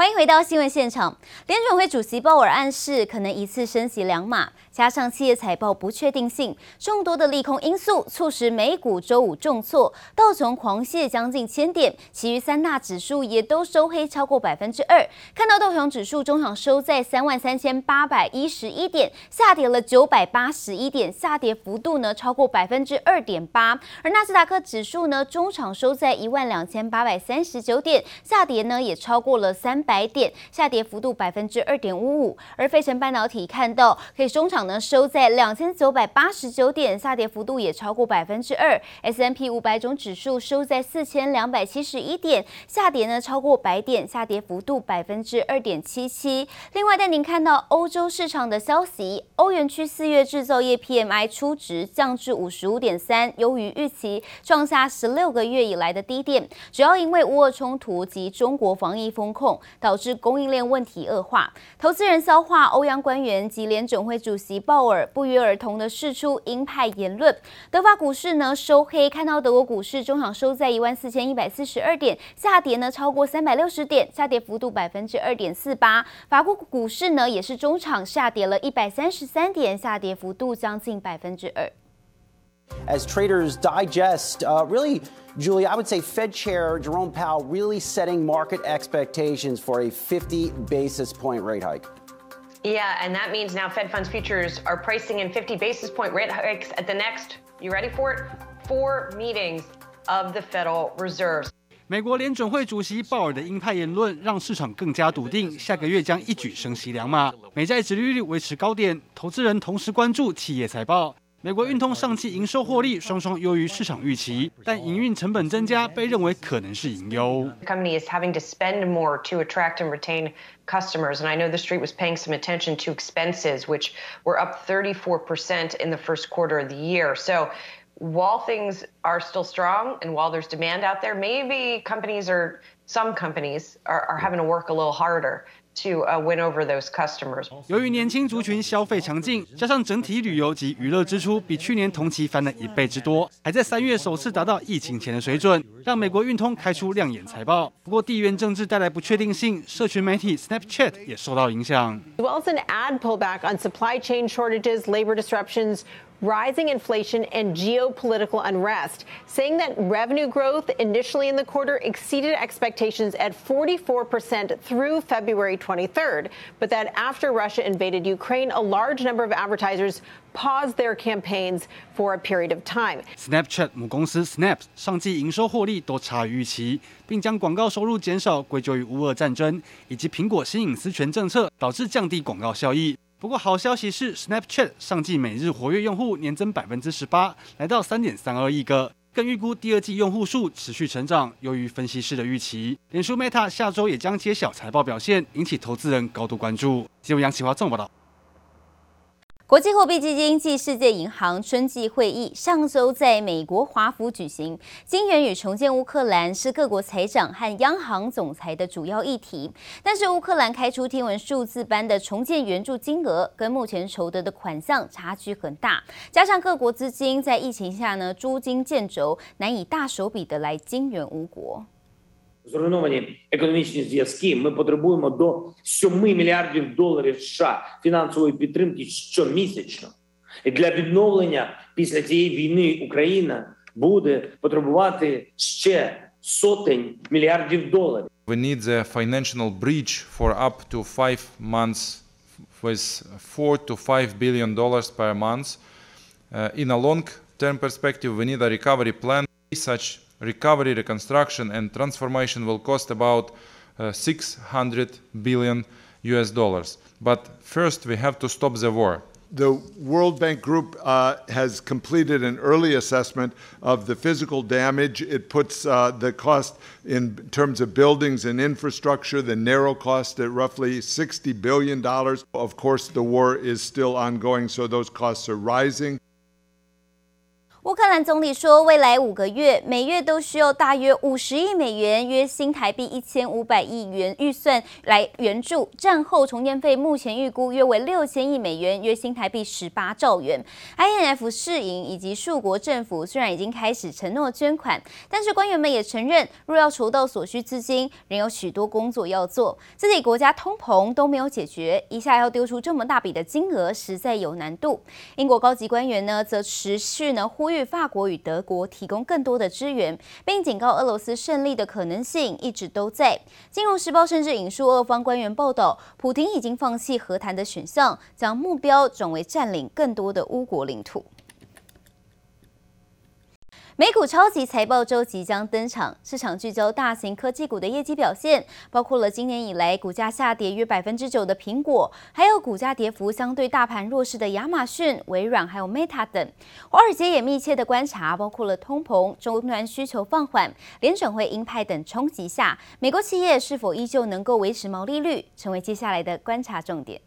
欢迎回到新闻现场。联准会主席鲍尔暗示可能一次升息两码，加上企业财报不确定性，众多的利空因素促使美股周五重挫，道琼狂泻将近千点，其余三大指数也都收黑超过百分之二。看到道琼指数中场收在三万三千八百一十一点，下跌了九百八十一点，下跌幅度呢超过百分之二点八。而纳斯达克指数呢中场收在一万两千八百三十九点，下跌呢也超过了三。百点下跌幅度百分之二点五五，而费城半导体看到可以中场收在两千九百八十九点，下跌幅度也超过百分之二。S&P 五百种指数收在四千两百七十一点，下跌呢超过百点，下跌幅度百分之二点七七。另外带您看到欧洲市场的消息，欧元区四月制造业 PMI 初值降至五十五点三，优于预期，创下十六个月以来的低点，主要因为乌俄冲突及中国防疫风控。导致供应链问题恶化，投资人消化欧央官员及联准会主席及鲍尔不约而同的释出鹰派言论。德法股市呢收黑，看到德国股市中场收在一万四千一百四十二点，下跌呢超过三百六十点，下跌幅度百分之二点四八。法国股市呢也是中场下跌了一百三十三点，下跌幅度将近百分之二。As traders digest, really. Julie, I would say Fed Chair Jerome Powell really setting market expectations for a 50 basis point rate hike. Yeah, and that means now Fed funds futures are pricing in 50 basis point rate hikes at the next, you ready for it? Four meetings of the Federal Reserve. 美国联准会主席鲍尔的鹰派言论让市场更加笃定，下个月将一举升息两码，美债殖利率维持高点，投资人同时关注企业财报。美国运通上季营收获利双双优于市场预期，但营运成本增加被认为可能是隐忧。Company is having to spend more to attract and retain customers, and I know the street was paying some attention to expenses, which were up 34% in the first quarter of the year. So while things are still strong and while there's demand out there, maybe companies or some companies are, are having to work a little harder. To win over those customers。由于年轻族群消费强劲，加上整体旅游及娱乐支出比去年同期翻了一倍之多，还在三月首次达到疫情前的水准，让美国运通开出亮眼财报。不过地缘政治带来不确定性，社群媒体 Snapchat 也受到影响。Well, an ad pullback on supply chain shortages, labor disruptions. rising inflation and geopolitical unrest, saying that revenue growth initially in the quarter exceeded expectations at 44% through February 23rd, but that after Russia invaded Ukraine, a large number of advertisers paused their campaigns for a period of time. Snapchat 母公司 Snap 上季营收获利都差于预期，并将广告收入减少归咎于乌俄战争以及苹果新隐私权政策导致降低广告效益。 不过，好消息是，Snapchat 上季每日活跃用户年增百分之十八，来到三点三二亿个，更预估第二季用户数持续成长，优于分析师的预期。脸书 Meta 下周也将揭晓财报表现，引起投资人高度关注。记者杨启华重报道。国际货币基金暨世界银行春季会议上周在美国华府举行，金援与重建乌克兰是各国财长和央行总裁的主要议题。但是乌克兰开出天文数字般的重建援助金额，跟目前筹得的款项差距很大，加上各国资金在疫情下呢捉襟见肘，难以大手笔的来金援乌国。зруйновані економічні зв'язки. Ми потребуємо до 7 мільярдів доларів США фінансової підтримки щомісячно. І для відновлення після цієї війни Україна буде потребувати ще сотень мільярдів доларів. We need the financial bridge for up to five months with four to five billion dollars per month. Uh, in a long-term perspective, we need a recovery plan such reconstruction, and transformation will cost about 600 billion US dollars. But first, we have to stop the war. The World Bank Group uh, has completed an early assessment of the physical damage. It puts uh, the cost in terms of buildings and infrastructure, the narrow cost at roughly $60 billion. Of course, the war is still ongoing, so those costs are rising. 乌克兰总理说，未来五个月每月都需要大约五十亿美元，约新台币一千五百亿元预算来援助。战后重建费目前预估约为六千亿美元，约新台币十八兆元。I.N.F. 试营以及数国政府虽然已经开始承诺捐款，但是官员们也承认，若要筹到所需资金，仍有许多工作要做。自己国家通膨都没有解决，一下要丢出这么大笔的金额，实在有难度。英国高级官员呢，则持续呢呼吁法国与德国提供更多的支援，并警告俄罗斯胜利的可能性一直都在。金融时报甚至引述俄方官员报道，普京已经放弃和谈的选项，将目标转为占领更多的乌国领土。美股超级财报周即将登场，市场聚焦大型科技股的业绩表现，包括了今年以来股价下跌约百分之九的苹果，还有股价跌幅相对大盘弱势的亚马逊、微软还有 Meta 等。华尔街也密切的观察，包括了通膨、终端需求放缓、联准会鹰派等冲击下，美国企业是否依旧能够维持毛利率，成为接下来的观察重点。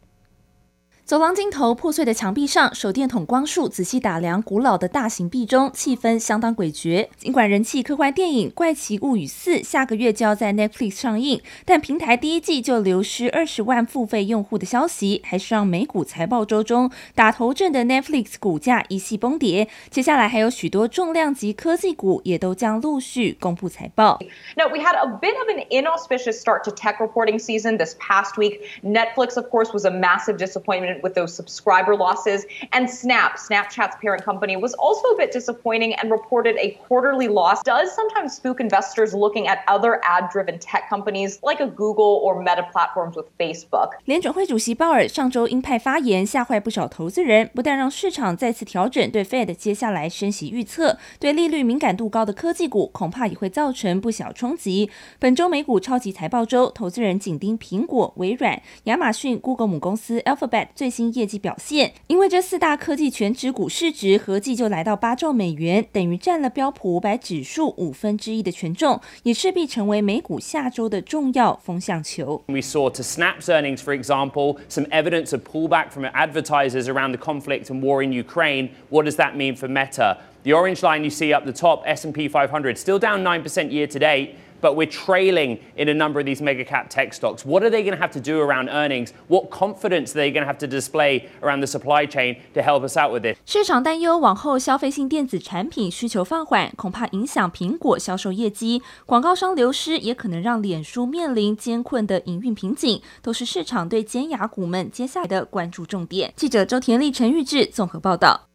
走廊尽头，破碎的墙壁上，手电筒光束仔细打量古老的大型壁钟，气氛相当诡谲。尽管人气科幻电影《怪奇物语四》下个月就要在 Netflix 上映，但平台第一季就流失二十万付费用户的消息，还是让美股财报周中打头阵的 Netflix 股价一系崩跌。接下来还有许多重量级科技股也都将陆续公布财报。No, we had a bit of an inauspicious start to tech reporting season this past week. Netflix, of course, was a massive disappointment. with those subscriber losses. And Snap, Snapchat's parent company, was also a bit disappointing and reported a quarterly loss. Does sometimes spook investors looking at other ad-driven tech companies like a Google or Meta platforms with Facebook. 联准会主席鲍尔上周鹰派发言吓坏不少投资人，不但让市场再次调整对 Fed 接下来升息预测，对利率敏感度高的科技股恐怕也会造成不小冲击。本周美股超级财报周，投资人紧盯苹果、微软、亚马逊、Google 母公司 Alphabet 最 新业绩表现，因为这四大科技权值股市值合计就来到八兆美元，等于占了标普五百指数五分之一的权重，也势必成为美股下周的重要风向球。We saw to Snap's earnings, for example, some evidence of pullback from advertisers around the conflict and war in Ukraine. What does that mean for Meta? The orange line you see up the top, S&P 500, still down 9% year to date. But we're trailing in a number of these mega cap tech stocks. What are they going to have to do around earnings? What confidence are they going to have to display around the supply chain to help us out with this? 市场担忧往后消费性电子产品需求放缓，恐怕影响苹果销售业绩。广告商流失也可能让脸书面临艰困的营运瓶颈，都是市场对尖牙股们接下来的关注重点。记者周田丽、陈玉智综合报道。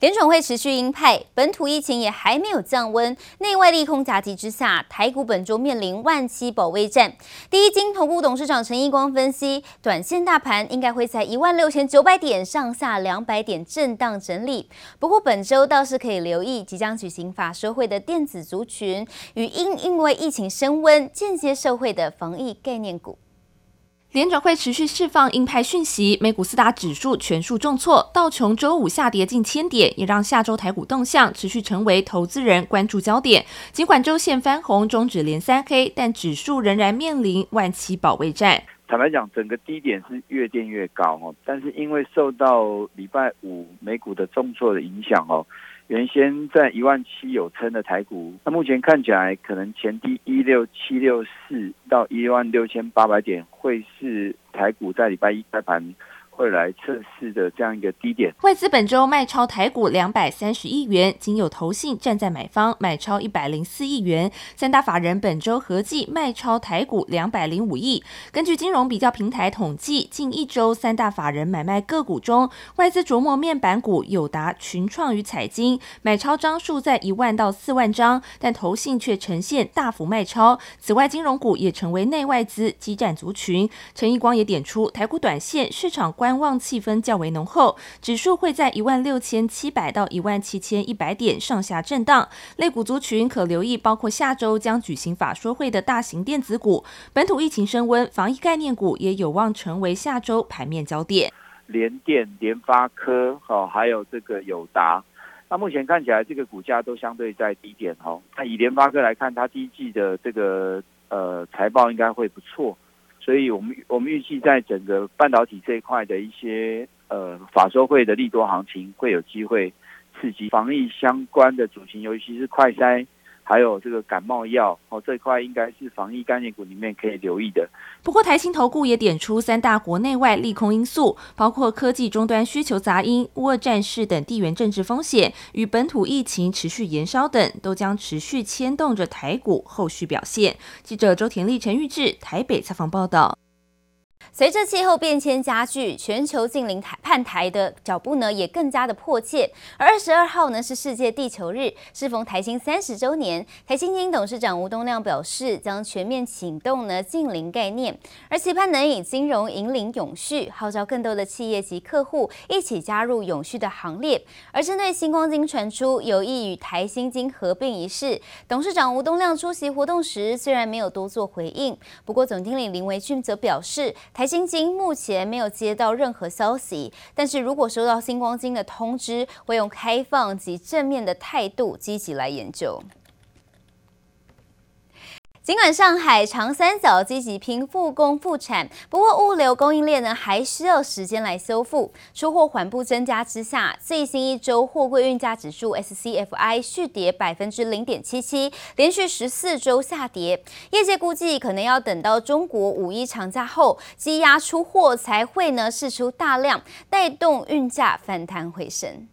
联准会持续鹰派，本土疫情也还没有降温，内外利空夹击之下，台股本周面临万七保卫战。第一金投顾董事长陈一光分析，短线大盘应该会在一万六千九百点上下两百点震荡整理。不过本周倒是可以留意即将举行法说会的电子族群与因因为疫情升温间接受惠的防疫概念股。联准会持续释放鹰派讯息，美股四大指数全数重挫，道琼周五下跌近千点，也让下周台股动向持续成为投资人关注焦点。尽管周线翻红，终止连三黑，但指数仍然面临万七保卫战。坦白讲，整个低点是越垫越高哦，但是因为受到礼拜五美股的重挫的影响哦。原先在一万七有撑的台股，那目前看起来可能前低一六七六四到一万六千八百点，会是台股在礼拜一开盘。会来测试的这样一个低点。外资本周卖超台股两百三十亿元，仅有投信站在买方，买超一百零四亿元。三大法人本周合计卖超台股两百零五亿。根据金融比较平台统计，近一周三大法人买卖个股中，外资琢磨面板股友达、群创与彩晶买超张数在一万到四万张，但投信却呈现大幅卖超。此外，金融股也成为内外资激战族群。陈义光也点出，台股短线市场。观望气氛较为浓厚，指数会在一万六千七百到一万七千一百点上下震荡。类股族群可留意，包括下周将举行法说会的大型电子股。本土疫情升温，防疫概念股也有望成为下周盘面焦点。联电、联发科，哦，还有这个友达，那目前看起来这个股价都相对在低点哦。那以联发科来看，它第一季的这个呃财报应该会不错。所以我们我们预计在整个半导体这一块的一些呃法收会的利多行情会有机会刺激防疫相关的主题，尤其是快筛。还有这个感冒药哦，这块应该是防疫概念股里面可以留意的。不过台新投顾也点出三大国内外利空因素，包括科技终端需求杂音、乌俄战事等地缘政治风险与本土疫情持续延烧等，都将持续牵动着台股后续表现。记者周田丽、陈玉志台北采访报道。随着气候变迁加剧，全球净零碳排的脚步呢也更加的迫切。而二十二号呢是世界地球日，适逢台新三十周年，台新金董事长吴东亮表示，将全面启动呢净零概念，而期盼能以金融引领永续，号召更多的企业及客户一起加入永续的行列。而针对新光金传出有意与台新金合并一事，董事长吴东亮出席活动时虽然没有多做回应，不过总经理林维俊则表示，台新金目前没有接到任何消息，但是如果收到星光金的通知，会用开放及正面的态度积极来研究。尽管上海长三角积极拼复工复产，不过物流供应链呢还需要时间来修复。出货缓步增加之下，最新一周货柜运价指数 SCFI 续跌百分之零点七七，连续十四周下跌。业界估计可能要等到中国五一长假后，积压出货才会呢释出大量，带动运价反弹回升。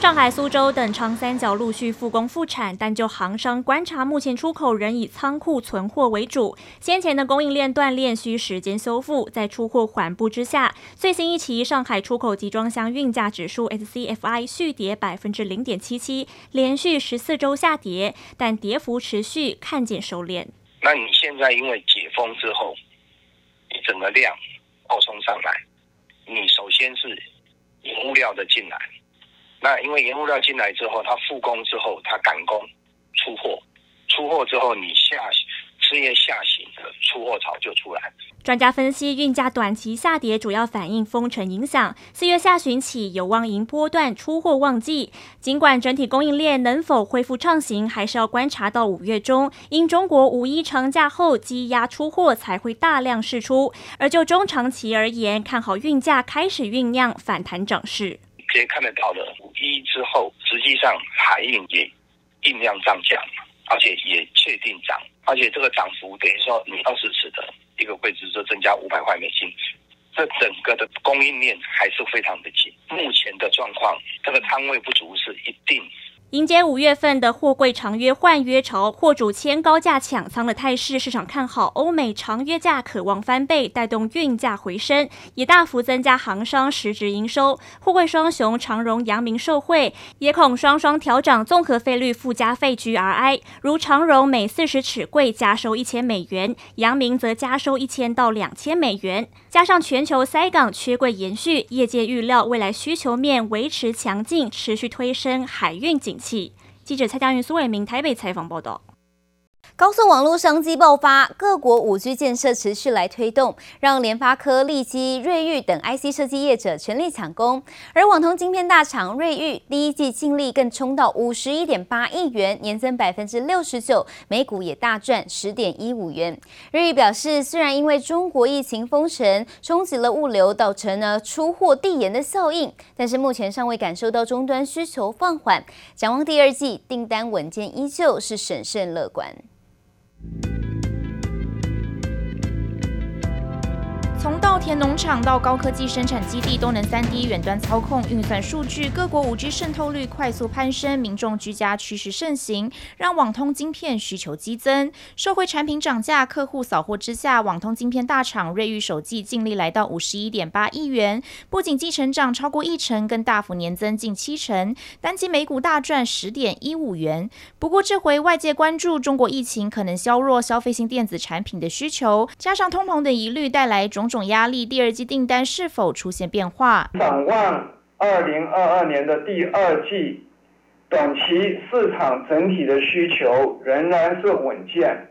上海、苏州等长三角陆续复工复产，但就航商观察，目前出口仍以仓库存货为主。先前的供应链断链需时间修复，在出货缓步之下，最新一期上海出口集装箱运价指数 SCFI 续跌百分之零点七七，连续十四周下跌，但跌幅持续看见收敛。那你现在因为解封之后，你整个量暴冲上来，你首先是引物料的进来。那因为原物料进来之后，它复工之后，它赶工出货，出货之后，你下事业下行的出货潮就出来。专家分析，运价短期下跌主要反映封城影响，四月下旬起有望迎波段出货旺季。尽管整体供应链能否恢复畅行，还是要观察到五月中，因中国五一长假后积压出货才会大量释出。而就中长期而言，看好运价开始酝酿反弹涨势。可以看得到的，五一之后，实际上海运也酝酿涨价，而且也确定涨，而且这个涨幅等于说，你二十尺的一个柜子就增加五百块美金，这整个的供应链还是非常的紧。目前的状况，这个仓位不足是一定。迎接五月份的货柜长约换约潮，货主签高价抢仓的态势，市场看好欧美长约价渴望翻倍，带动运价回升，也大幅增加航商实质营收。货柜双雄长荣、阳明受惠，也恐双双调涨综合费率附加费 GRI，如长荣每四十尺柜加收一千美元，阳明则加收一千到两千美元。加上全球塞港缺柜延续，业界预料未来需求面维持强劲，持续推升海运景气。记者蔡佳云、苏伟明台北采访报道。高速网络商机爆发，各国五 G 建设持续来推动，让联发科、力积、瑞昱等 IC 设计业者全力抢攻。而网通晶片大厂瑞昱第一季净利更冲到五十一点八亿元，年增百分之六十九，每股也大赚十点一五元。瑞昱表示，虽然因为中国疫情封城冲击了物流，造成了出货递延的效应，但是目前尚未感受到终端需求放缓，展望第二季订单稳健，依旧是审慎乐观。Thank you. 从稻田农场到高科技生产基地，都能 3D 远端操控运算数据。各国 5G 渗透率快速攀升，民众居家趋势盛行，让网通晶片需求激增。社会产品涨价，客户扫货之下，网通晶片大厂瑞昱首季净利来到五十一点八亿元，不仅季成长超过一成，更大幅年增近七成，单季每股大赚十点一五元。不过这回外界关注中国疫情可能削弱消费性电子产品的需求，加上通膨的疑虑，带来种种。种压力，第二季订单是否出现变化？展望二零二二年的第二季，短期市场整体的需求仍然是稳健。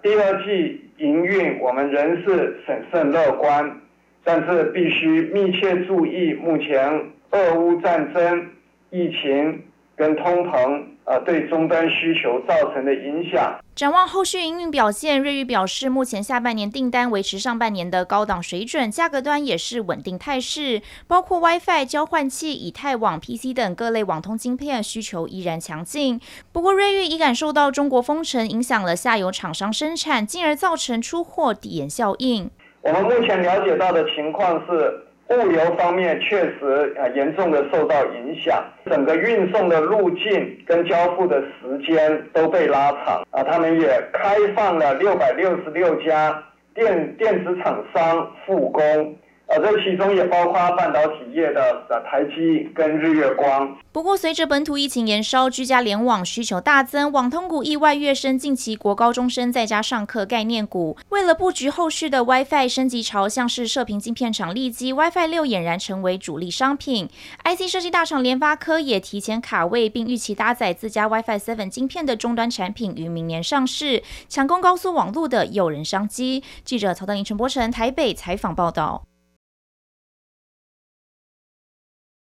第二季营运我们仍是审慎乐观，但是必须密切注意目前俄乌战争、疫情跟通膨呃，对终端需求造成的影响。展望后续营运表现，瑞昱表示，目前下半年订单维持上半年的高档水准，价格端也是稳定态势，包括 WiFi 交换器、以太网、PC 等各类网通晶片需求依然强劲。不过，瑞昱已感受到中国封城影响了下游厂商生产，进而造成出货递延效应。我们目前了解到的情况是。物流方面确实啊严重的受到影响，整个运送的路径跟交付的时间都被拉长啊。他们也开放了六百六十六家电电子厂商复工。呃，这其中也包括半导体业的呃台积跟日月光。不过，随着本土疫情延烧，居家联网需求大增，网通股意外跃升近期国高中生在家上课概念股。为了布局后续的 WiFi 升级潮，像是射频晶片厂立积 WiFi 六俨然成为主力商品。IC 设计大厂联发科也提前卡位，并预期搭载自家 WiFi 7晶片的终端产品于明年上市，抢攻高速网络的诱人商机。记者曹德林、陈柏成台北采访报道。